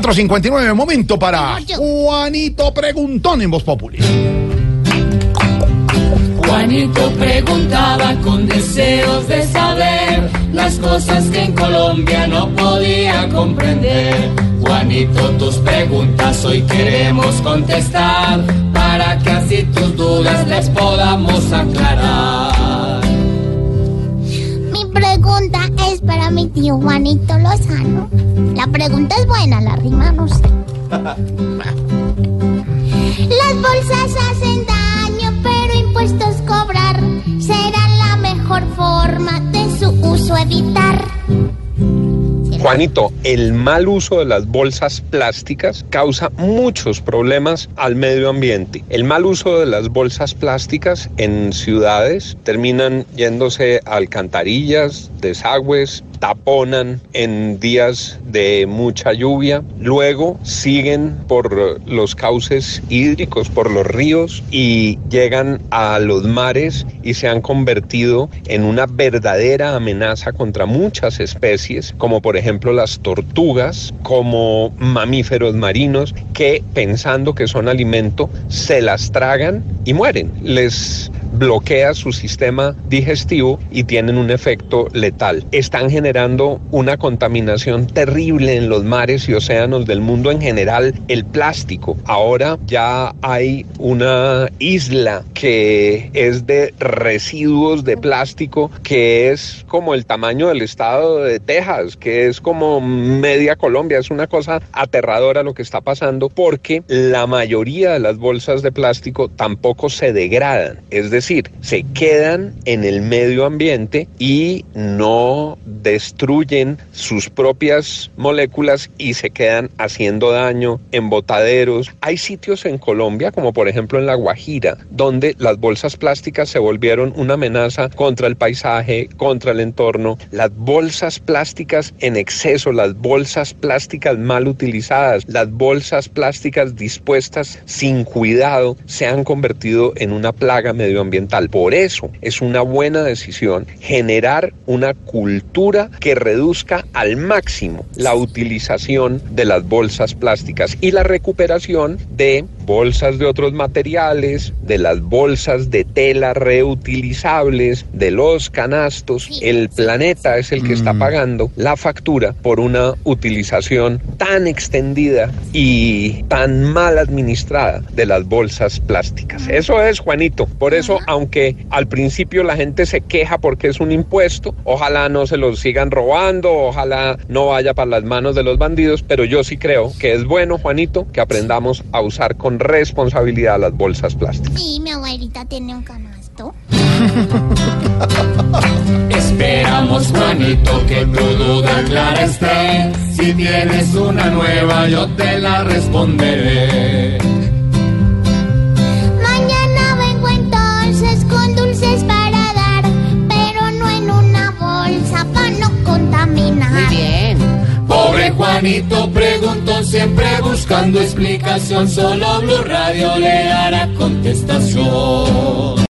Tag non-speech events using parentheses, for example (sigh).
4.59, momento para Juanito Preguntón en Voz Populi. Juanito preguntaba con deseos de saber las cosas que en Colombia no podía comprender. Juanito, tus preguntas hoy queremos contestar para que así tus dudas les podamos aclarar. Pregunta es para mi tío Juanito Lozano. La pregunta es buena, la rima no sé. (laughs) Las bolsas hacen daño, pero impuestos cobrar será la mejor forma de su uso evitar. Juanito, el mal uso de las bolsas plásticas causa muchos problemas al medio ambiente. El mal uso de las bolsas plásticas en ciudades terminan yéndose a alcantarillas, desagües, taponan en días de mucha lluvia, luego siguen por los cauces hídricos, por los ríos y llegan a los mares y se han convertido en una verdadera amenaza contra muchas especies, como por ejemplo las tortugas, como mamíferos marinos que pensando que son alimento se las tragan y mueren. Les bloquea su sistema digestivo y tienen un efecto letal. Están generando una contaminación terrible en los mares y océanos del mundo en general, el plástico. Ahora ya hay una isla que es de residuos de plástico que es como el tamaño del estado de Texas, que es como media Colombia. Es una cosa aterradora lo que está pasando porque la mayoría de las bolsas de plástico tampoco se degradan. Es decir, decir, se quedan en el medio ambiente y no destruyen sus propias moléculas y se quedan haciendo daño en botaderos. Hay sitios en Colombia, como por ejemplo en La Guajira, donde las bolsas plásticas se volvieron una amenaza contra el paisaje, contra el entorno. Las bolsas plásticas en exceso, las bolsas plásticas mal utilizadas, las bolsas plásticas dispuestas sin cuidado, se han convertido en una plaga medioambiental por eso es una buena decisión generar una cultura que reduzca al máximo la utilización de las bolsas plásticas y la recuperación de bolsas de otros materiales, de las bolsas de tela reutilizables, de los canastos. El planeta es el que está mm. pagando la factura por una utilización tan extendida y tan mal administrada de las bolsas plásticas. Eso es, Juanito. Por eso, aunque al principio la gente se queja porque es un impuesto, ojalá no se los sigan robando, ojalá no vaya para las manos de los bandidos, pero yo sí creo que es bueno, Juanito, que aprendamos a usar con responsabilidad las bolsas plásticas. Sí, mi abuelita tiene un canasto. (laughs) Esperamos, Juanito, que tu duda clara esté. Si tienes una nueva, yo te la responderé. Juanito preguntó siempre buscando explicación, solo Blue Radio le dará contestación.